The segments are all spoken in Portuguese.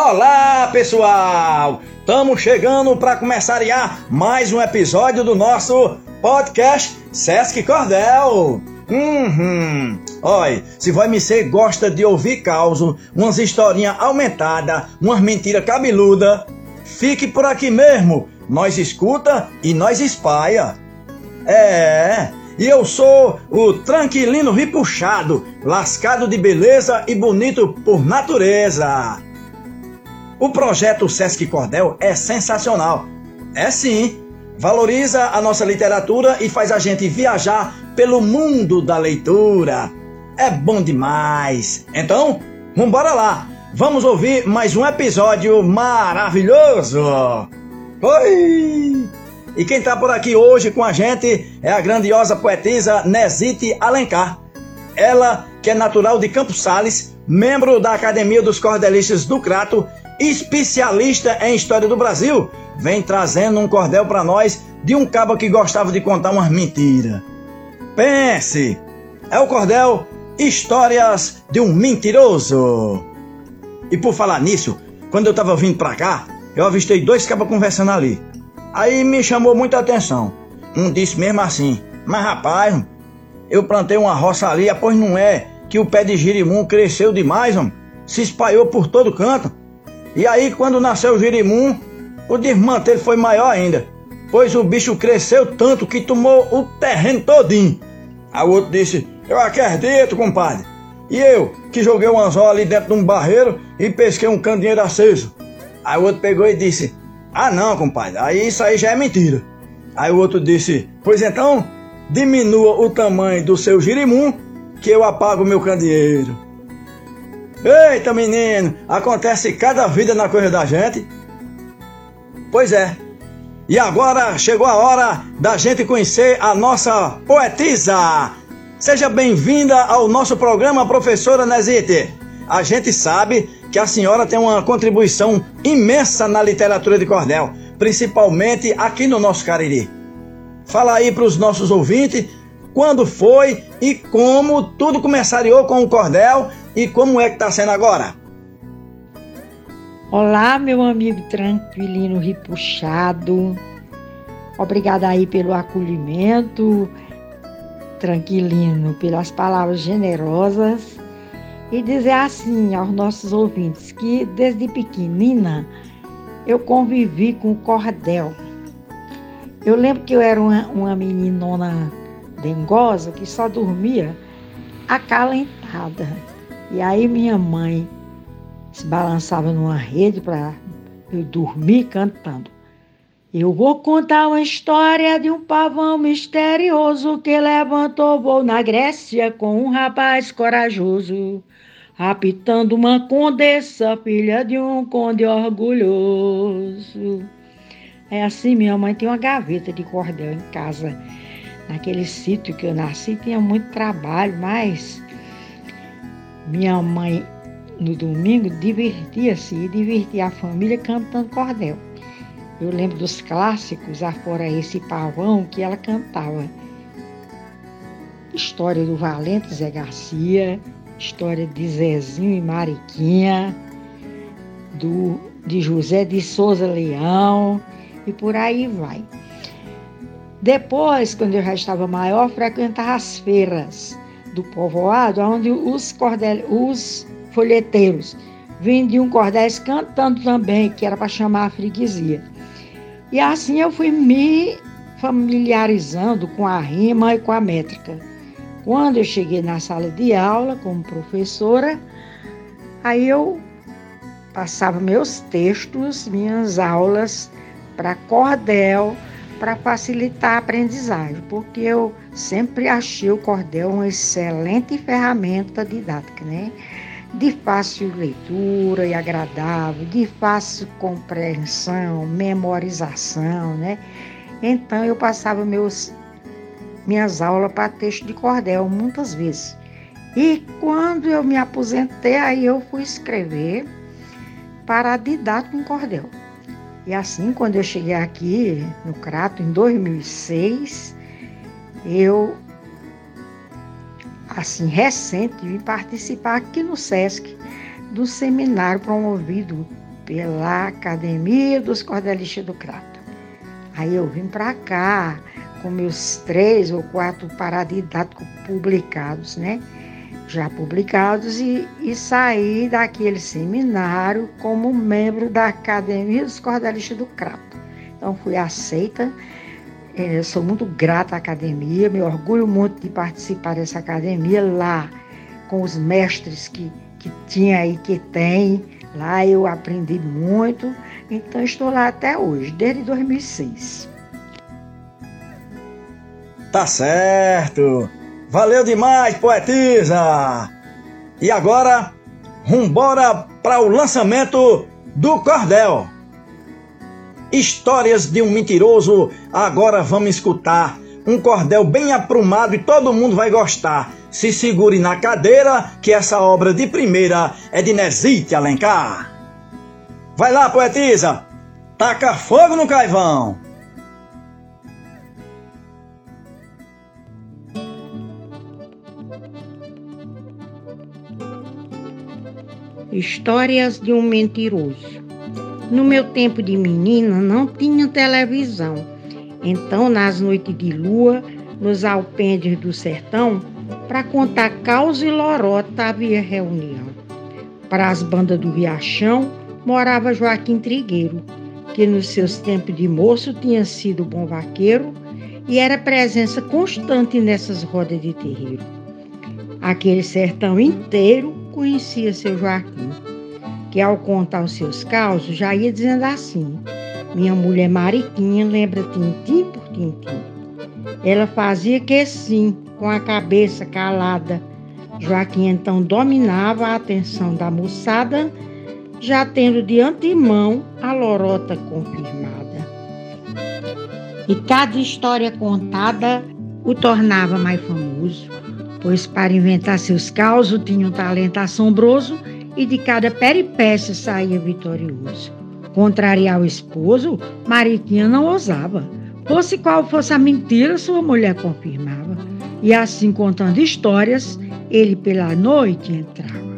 Olá, pessoal! Estamos chegando para começar mais um episódio do nosso podcast Sesc Cordel. Uhum. Oi, se ser gosta de ouvir causo, umas historinhas aumentadas, umas mentiras cabeluda, fique por aqui mesmo. Nós escuta e nós espalha. É, e eu sou o tranquilino ripuxado, lascado de beleza e bonito por natureza. O projeto Sesc Cordel é sensacional. É sim. Valoriza a nossa literatura e faz a gente viajar pelo mundo da leitura. É bom demais. Então, vambora lá. Vamos ouvir mais um episódio maravilhoso. Oi! E quem está por aqui hoje com a gente é a grandiosa poetisa Nesite Alencar. Ela, que é natural de Campos Sales, membro da Academia dos Cordelistas do Crato, especialista em história do Brasil, vem trazendo um cordel para nós de um cabo que gostava de contar umas mentiras. Pense! É o cordel Histórias de um Mentiroso. E por falar nisso, quando eu tava vindo pra cá, eu avistei dois cabos conversando ali. Aí me chamou muita atenção. Um disse mesmo assim: Mas rapaz, eu plantei uma roça ali, pois não é que o pé de girimum cresceu demais, homem, se espalhou por todo canto. E aí, quando nasceu o girimum, o desmantelho foi maior ainda, pois o bicho cresceu tanto que tomou o terreno todinho. O outro disse: Eu acredito, compadre. E eu, que joguei um anzol ali dentro de um barreiro e pesquei um candeeiro aceso. Aí o outro pegou e disse: ah não, compadre, aí isso aí já é mentira. Aí o outro disse, pois então, diminua o tamanho do seu girimum, que eu apago meu candeeiro. Eita menino, acontece cada vida na coisa da gente. Pois é. E agora chegou a hora da gente conhecer a nossa poetisa. Seja bem-vinda ao nosso programa, professora Nezite. A gente sabe que a senhora tem uma contribuição imensa na literatura de cordel, principalmente aqui no nosso Cariri. Fala aí para os nossos ouvintes quando foi e como tudo começaria com o cordel e como é que está sendo agora. Olá, meu amigo tranquilino ripuxado. Obrigada aí pelo acolhimento, tranquilino, pelas palavras generosas e dizer assim aos nossos ouvintes que desde pequenina eu convivi com o cordel. Eu lembro que eu era uma, uma meninona dengosa que só dormia acalentada. E aí minha mãe se balançava numa rede para eu dormir cantando. Eu vou contar uma história de um pavão misterioso que levantou voo na Grécia com um rapaz corajoso raptando uma condessa, filha de um conde orgulhoso. É assim, minha mãe tem uma gaveta de cordel em casa. Naquele sítio que eu nasci tinha muito trabalho, mas minha mãe no domingo divertia-se e divertia a família cantando cordel. Eu lembro dos clássicos, afora esse pavão que ela cantava. História do Valente Zé Garcia, história de Zezinho e Mariquinha, do, de José de Souza Leão e por aí vai. Depois, quando eu já estava maior, frequentava as feiras do povoado, onde os, cordel, os folheteiros vendiam cordéis cantando também, que era para chamar a freguesia. E assim eu fui me familiarizando com a rima e com a métrica. Quando eu cheguei na sala de aula como professora, aí eu passava meus textos, minhas aulas para cordel, para facilitar a aprendizagem, porque eu sempre achei o cordel uma excelente ferramenta didática, né? De fácil leitura e agradável, de fácil compreensão, memorização, né? Então eu passava meus minhas aulas para texto de cordel muitas vezes. E quando eu me aposentei, aí eu fui escrever para didático em cordel. E assim, quando eu cheguei aqui no Crato, em 2006, eu, assim, recente, vim participar aqui no SESC do seminário promovido pela Academia dos Cordelistas do Crato. Aí eu vim para cá com meus três ou quatro paradidáticos publicados, né? Já publicados e, e saí daquele seminário como membro da Academia dos Cordelistas do Crato. Então fui aceita. É, sou muito grata à academia, me orgulho muito de participar dessa academia lá com os mestres que, que tinha e que tem. Lá eu aprendi muito, então estou lá até hoje, desde 2006. Tá certo! Valeu demais, poetisa! E agora, rumbora para o lançamento do cordel. Histórias de um mentiroso, agora vamos escutar. Um cordel bem aprumado e todo mundo vai gostar. Se segure na cadeira, que essa obra de primeira é de Nesite Alencar. Vai lá, poetisa! Taca fogo no caivão! Histórias de um mentiroso. No meu tempo de menina não tinha televisão. Então, nas noites de lua, nos alpendes do sertão, para contar causa e lorota havia reunião. Para as bandas do Riachão morava Joaquim Trigueiro, que nos seus tempos de moço tinha sido bom vaqueiro e era presença constante nessas rodas de terreiro. Aquele sertão inteiro conhecia seu Joaquim, que ao contar os seus causos já ia dizendo assim: Minha mulher Mariquinha lembra tintim por tintim. Ela fazia que sim, com a cabeça calada. Joaquim então dominava a atenção da moçada, já tendo de antemão a lorota confirmada. E cada história contada o tornava mais famoso, pois para inventar seus causos tinha um talento assombroso e de cada peripécia saía vitorioso. Contrariar o esposo, Mariquinha não ousava. Fosse qual fosse a mentira, sua mulher confirmava. E assim, contando histórias, ele pela noite entrava.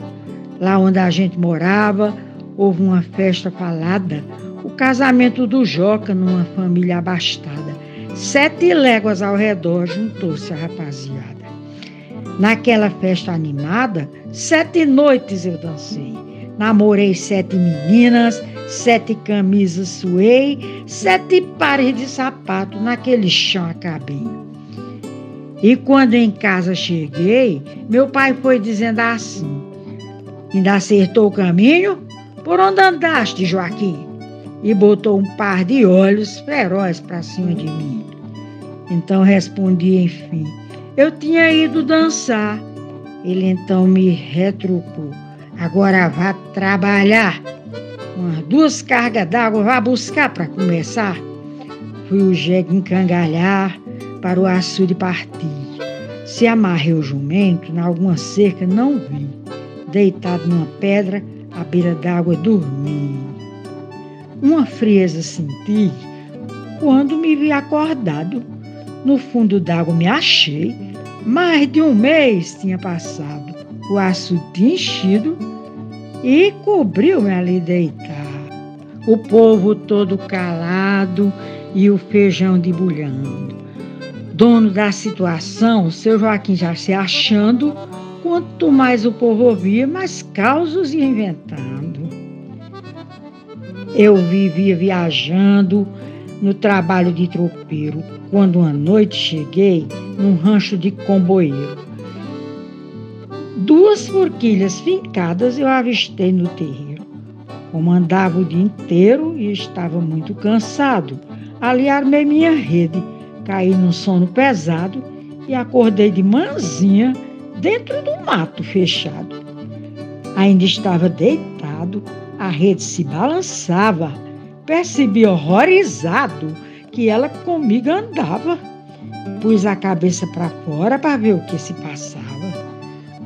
Lá onde a gente morava, houve uma festa falada, o casamento do Joca numa família abastada. Sete léguas ao redor juntou-se a rapaziada. Naquela festa animada, sete noites eu dancei. Namorei sete meninas, sete camisas suei, sete pares de sapato naquele chão acabei. E quando em casa cheguei, meu pai foi dizendo assim: Ainda acertou o caminho? Por onde andaste, Joaquim? E botou um par de olhos ferozes para cima de mim. Então respondi, enfim: Eu tinha ido dançar. Ele então me retrucou: Agora vá trabalhar. Umas duas cargas d'água, vá buscar para começar. Fui o jegue encangalhar para o açude partir. Se amarrei o jumento, na alguma cerca não vi, deitado numa pedra, à beira d'água dormi. Uma frieza senti quando me vi acordado. No fundo d'água me achei, mais de um mês tinha passado. O açude tinha enchido e cobriu-me ali deitar. O povo todo calado e o feijão debulhando dono da situação, o seu Joaquim já se achando, quanto mais o povo ouvia, mais causos ia inventando. Eu vivia viajando no trabalho de tropeiro, quando uma noite cheguei num rancho de comboeiro. Duas forquilhas fincadas eu avistei no terreiro. Como andava o dia inteiro e estava muito cansado, ali armei minha rede Caí num sono pesado e acordei de manzinha dentro do mato fechado. Ainda estava deitado, a rede se balançava. Percebi horrorizado que ela comigo andava. Pus a cabeça para fora para ver o que se passava.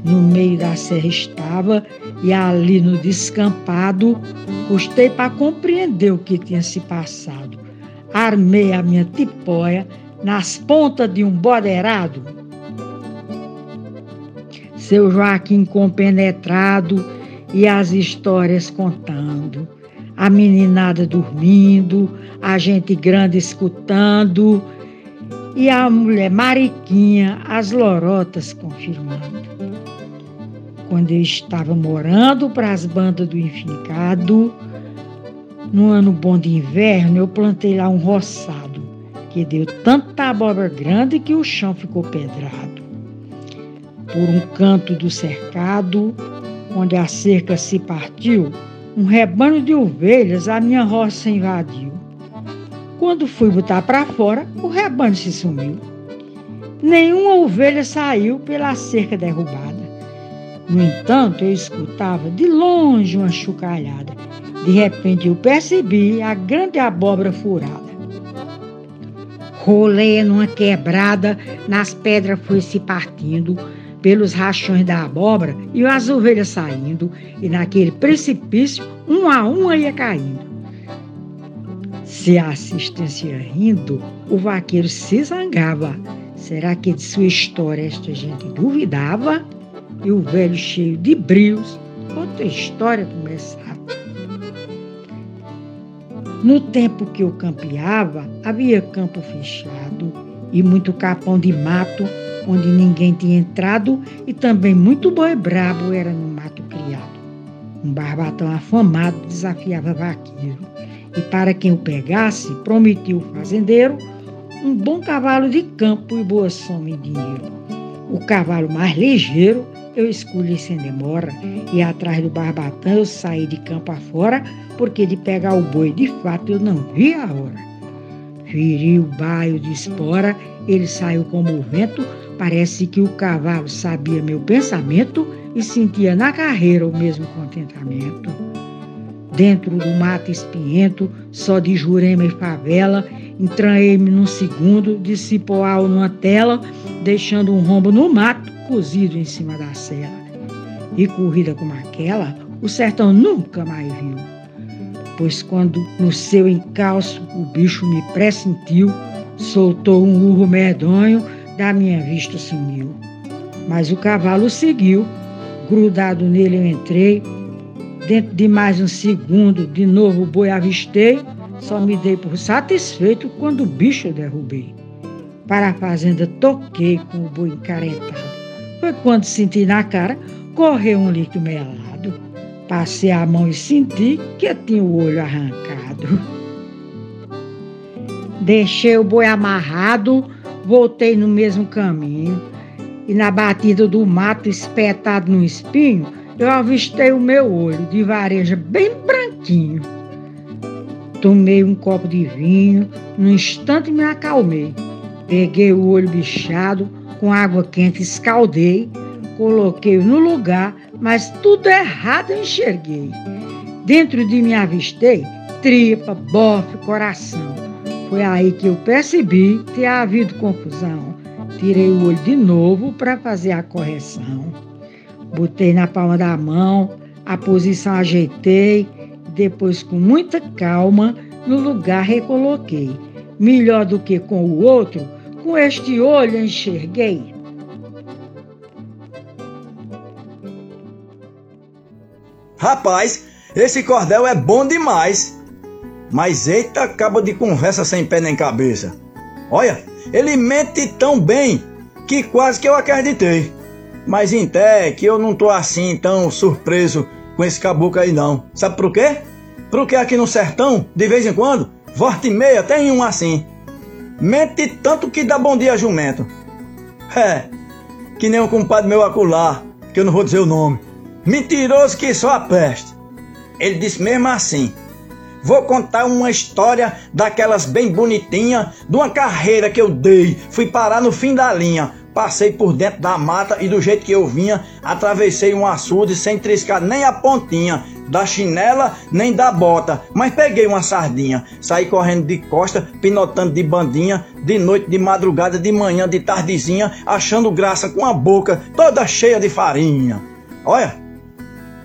No meio da serra estava e ali no descampado custei para compreender o que tinha se passado. Armei a minha tipóia nas pontas de um bodeirado. Seu Joaquim compenetrado e as histórias contando. A meninada dormindo, a gente grande escutando e a mulher Mariquinha, as lorotas confirmando. Quando eu estava morando para as bandas do Infincado, no ano bom de inverno, eu plantei lá um roçado, que deu tanta abóbora grande que o chão ficou pedrado. Por um canto do cercado, onde a cerca se partiu, um rebanho de ovelhas a minha roça invadiu. Quando fui botar para fora, o rebanho se sumiu. Nenhuma ovelha saiu pela cerca derrubada. No entanto, eu escutava de longe uma chocalhada. De repente eu percebi a grande abóbora furada. Rolei numa quebrada, nas pedras foi se partindo, pelos rachões da abóbora e as ovelhas saindo, e naquele precipício, um a um ia caindo. Se a assistência rindo, o vaqueiro se zangava. Será que de sua história esta gente duvidava? E o velho cheio de brios, outra história começava. No tempo que eu campeava, havia campo fechado e muito capão de mato, onde ninguém tinha entrado, e também muito boi brabo era no mato criado. Um barbatão afamado desafiava vaqueiro, e para quem o pegasse, prometia o fazendeiro um bom cavalo de campo e boa soma em dinheiro. O cavalo mais ligeiro eu escolhi sem demora, e atrás do barbatão eu saí de campo afora, porque de pegar o boi de fato eu não vi a hora. Feri o baio de espora, ele saiu como o vento, parece que o cavalo sabia meu pensamento e sentia na carreira o mesmo contentamento. Dentro do mato espinhento, só de jurema e favela, entranhei-me num segundo de cipoal numa tela, deixando um rombo no mato cozido em cima da cela. E corrida como aquela, o sertão nunca mais viu. Pois quando no seu encalço o bicho me pressentiu, soltou um urro medonho, da minha vista sumiu. Mas o cavalo seguiu, grudado nele eu entrei, dentro de mais um segundo, de novo o boi avistei, só me dei por satisfeito quando o bicho derrubei. Para a fazenda toquei com o boi encaretado. Foi quando senti na cara correr um líquido melado. Passei a mão e senti que eu tinha o olho arrancado. Deixei o boi amarrado, voltei no mesmo caminho. E na batida do mato espetado no espinho, eu avistei o meu olho de vareja bem branquinho. Tomei um copo de vinho, num instante me acalmei. Peguei o olho bichado, com água quente escaldei, coloquei no lugar, mas tudo errado eu enxerguei. Dentro de mim avistei tripa, bofe, coração. Foi aí que eu percebi ter havido confusão. Tirei o olho de novo para fazer a correção. Botei na palma da mão, a posição ajeitei, depois com muita calma no lugar recoloquei. Melhor do que com o outro, com este olho enxerguei. Rapaz, esse cordel é bom demais. Mas eita, acaba de conversa sem pé nem cabeça. Olha, ele mente tão bem que quase que eu acreditei. Mas em té que eu não tô assim tão surpreso com esse caboclo aí não. Sabe por quê? Porque aqui no sertão, de vez em quando, volta e meia tem um assim. Mente tanto que dá bom dia a jumento. É, que nem um compadre meu acular, que eu não vou dizer o nome. Mentiroso que só a peste. Ele disse mesmo assim: Vou contar uma história daquelas bem bonitinha, de uma carreira que eu dei. Fui parar no fim da linha. Passei por dentro da mata e do jeito que eu vinha, atravessei um açude sem triscar nem a pontinha da chinela nem da bota, mas peguei uma sardinha, saí correndo de costa, pinotando de bandinha, de noite, de madrugada, de manhã, de tardezinha, achando graça com a boca toda cheia de farinha. Olha,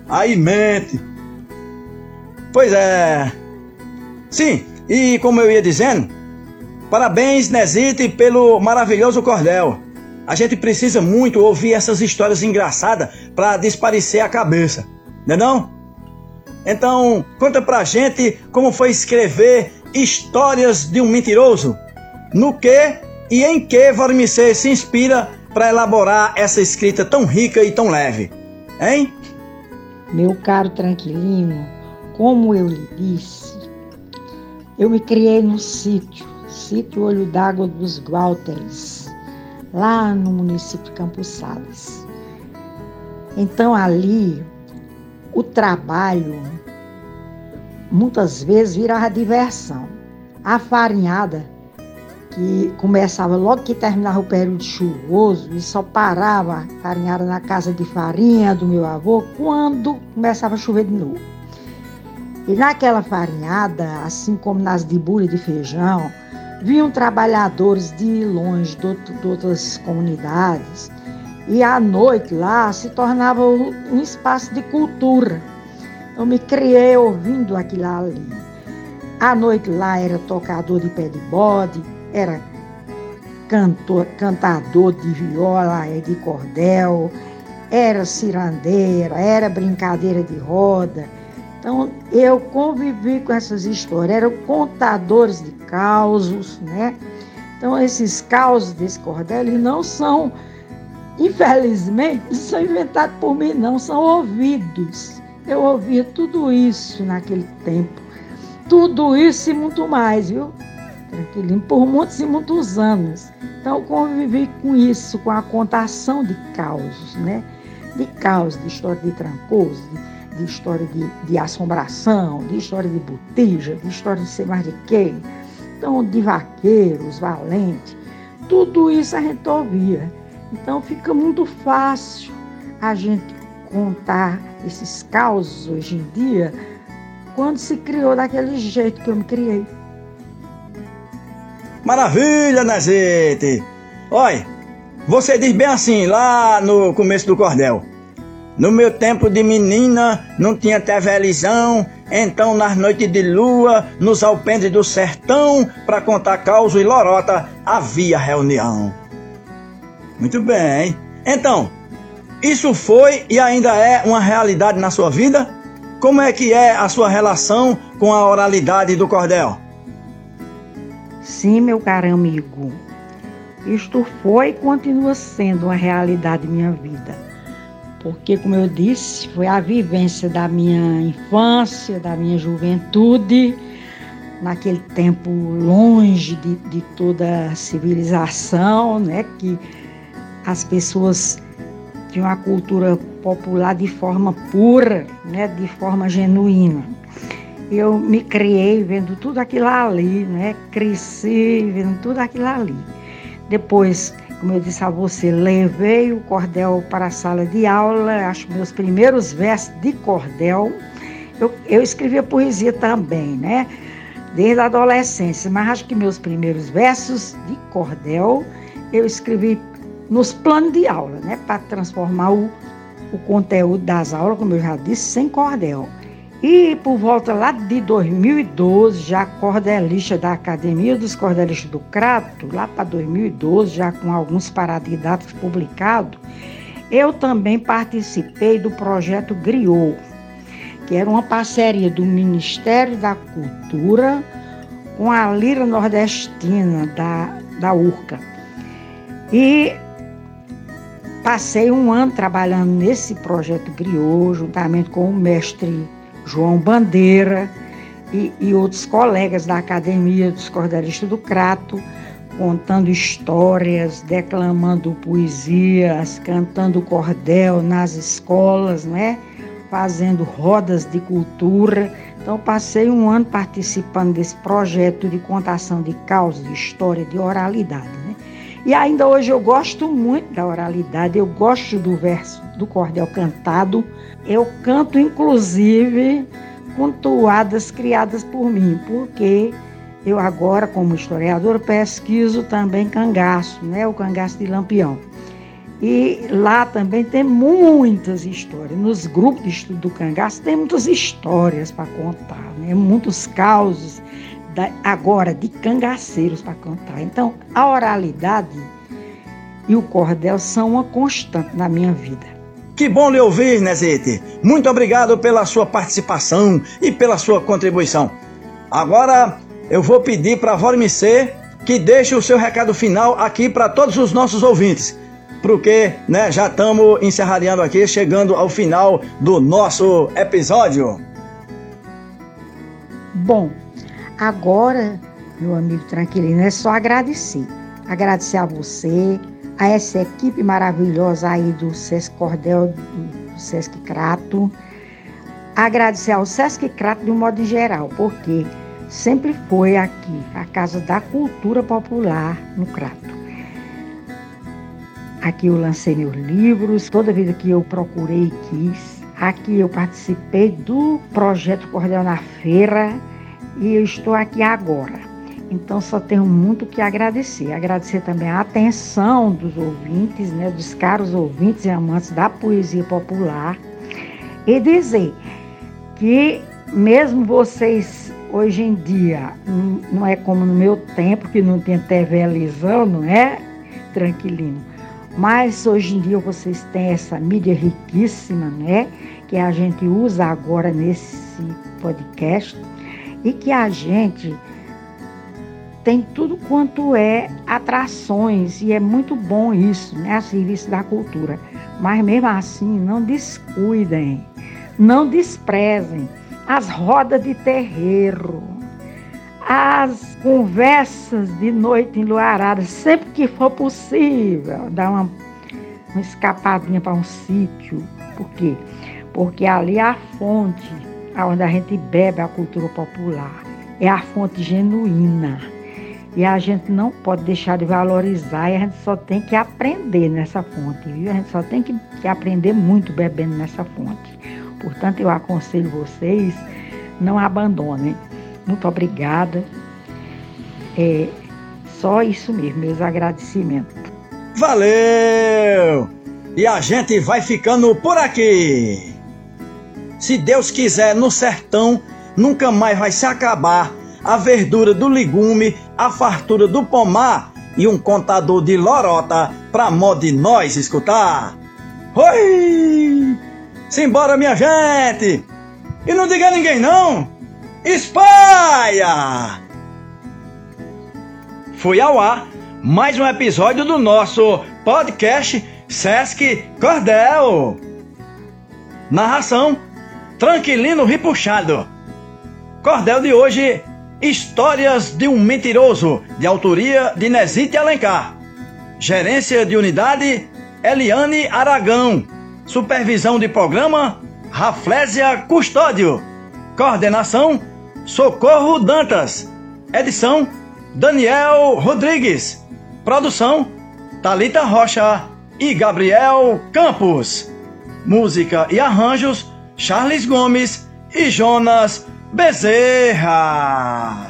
aí mente. Pois é. Sim, e como eu ia dizendo, parabéns, Nezite, pelo maravilhoso cordel. A gente precisa muito ouvir essas histórias engraçadas para desparecer a cabeça, não é não? Então, conta pra gente como foi escrever Histórias de um Mentiroso. No que e em que Vormicê se inspira para elaborar essa escrita tão rica e tão leve? Hein? Meu caro Tranquilino, como eu lhe disse, eu me criei no sítio, sítio Olho d'Água dos Gualteres, lá no município de Campos Sales. Então ali o trabalho muitas vezes virava diversão. A farinhada que começava logo que terminava o período chuvoso e só parava farinhada na casa de farinha do meu avô quando começava a chover de novo. E naquela farinhada, assim como nas de bulha de feijão, vinham trabalhadores de longe, de, de outras comunidades, e à noite lá se tornava um espaço de cultura. Eu me criei ouvindo aquilo ali. À noite lá era tocador de pé de bode, era cantor, cantador de viola e de cordel, era cirandeira, era brincadeira de roda. Então eu convivi com essas histórias, eram contadores de causos, né? Então esses causos desse cordel eles não são, infelizmente, não são inventados por mim, não, são ouvidos. Eu ouvia tudo isso naquele tempo. Tudo isso e muito mais, viu? tranquilinho, por muitos e muitos anos. Então, eu convivi com isso, com a contação de causos, né? De causos, de história de trancoso, de, de história de, de, assombração, de história de botija, de história de ser mais de quê. Então, de vaqueiros, valentes, tudo isso a gente ouvia. Então, fica muito fácil a gente contar esses causos hoje em dia quando se criou daquele jeito que eu me criei. Maravilha, né, gente? Olha, você diz bem assim, lá no começo do cordel. No meu tempo de menina não tinha televisão, então nas noites de lua, nos alpendres do sertão, para contar causa e lorota, havia reunião. Muito bem. Então, isso foi e ainda é uma realidade na sua vida? Como é que é a sua relação com a oralidade do cordel? Sim, meu caro amigo, isto foi e continua sendo uma realidade minha vida. Porque, como eu disse, foi a vivência da minha infância, da minha juventude, naquele tempo longe de, de toda a civilização, né? Que as pessoas tinham a cultura popular de forma pura, né? De forma genuína eu me criei vendo tudo aquilo ali, né? Cresci vendo tudo aquilo ali. Depois, como eu disse a você, levei o cordel para a sala de aula, acho meus primeiros versos de cordel. Eu, eu escrevia poesia também, né? Desde a adolescência, mas acho que meus primeiros versos de cordel eu escrevi nos planos de aula, né? Para transformar o, o conteúdo das aulas, como eu já disse, sem cordel. E por volta lá de 2012, já cordelista da Academia dos Cordelistas do Crato, lá para 2012, já com alguns paradidatos publicados, eu também participei do projeto Griot, que era uma parceria do Ministério da Cultura com a Lira Nordestina da, da URCA. E passei um ano trabalhando nesse projeto Griot, juntamente com o mestre João Bandeira e, e outros colegas da Academia dos Cordelistas do Crato, contando histórias, declamando poesias, cantando cordel nas escolas, né? fazendo rodas de cultura. Então, passei um ano participando desse projeto de contação de causas, de história, de oralidade. Né? E ainda hoje eu gosto muito da oralidade, eu gosto do verso do cordel cantado. Eu canto, inclusive, com toadas criadas por mim, porque eu agora, como historiador, pesquiso também cangaço, né? o cangaço de Lampião. E lá também tem muitas histórias. Nos grupos de estudo do cangaço tem muitas histórias para contar, né? muitos causos da, agora de cangaceiros para contar. Então, a oralidade e o cordel são uma constante na minha vida. Que bom lhe ouvir, Nezete. Muito obrigado pela sua participação e pela sua contribuição. Agora eu vou pedir para a Vormicê que deixe o seu recado final aqui para todos os nossos ouvintes. Porque né, já estamos encerrando aqui, chegando ao final do nosso episódio. Bom, agora, meu amigo Tranquilino, é só agradecer. Agradecer a você, a essa equipe maravilhosa aí do Sesc Cordel, do Sesc Crato. Agradecer ao Sesc Crato de um modo geral, porque sempre foi aqui a Casa da Cultura Popular no Crato. Aqui eu lancei meus livros, toda vida que eu procurei quis. Aqui eu participei do projeto Cordel na Feira e eu estou aqui agora. Então só tenho muito que agradecer. Agradecer também a atenção dos ouvintes, né, dos caros ouvintes e amantes da poesia popular. E dizer que mesmo vocês hoje em dia, não é como no meu tempo, que não tinha televisão, não é? Tranquilinho. Mas hoje em dia vocês têm essa mídia riquíssima, né? Que a gente usa agora nesse podcast e que a gente tem tudo quanto é atrações e é muito bom isso, né, a serviço da cultura. Mas mesmo assim, não descuidem, não desprezem as rodas de terreiro, as conversas de noite enluarada, sempre que for possível, dar uma, uma escapadinha para um sítio. Por quê? Porque ali é a fonte onde a gente bebe a cultura popular. É a fonte genuína. E a gente não pode deixar de valorizar e a gente só tem que aprender nessa fonte, viu? A gente só tem que, que aprender muito bebendo nessa fonte. Portanto, eu aconselho vocês, não abandonem. Muito obrigada. É só isso mesmo, meus agradecimentos. Valeu! E a gente vai ficando por aqui. Se Deus quiser, no sertão nunca mais vai se acabar a verdura do legume, a fartura do pomar e um contador de lorota pra mó de nós escutar. Oi! Simbora, minha gente! E não diga a ninguém não! Espalha! Foi ao ar mais um episódio do nosso podcast Sesc Cordel. Narração Tranquilino Ripuxado. Cordel de hoje Histórias de um Mentiroso, de autoria de Nezite Alencar. Gerência de unidade, Eliane Aragão. Supervisão de programa, Raflésia Custódio. Coordenação, Socorro Dantas. Edição, Daniel Rodrigues. Produção, Talita Rocha e Gabriel Campos. Música e arranjos, Charles Gomes e Jonas Bezerra.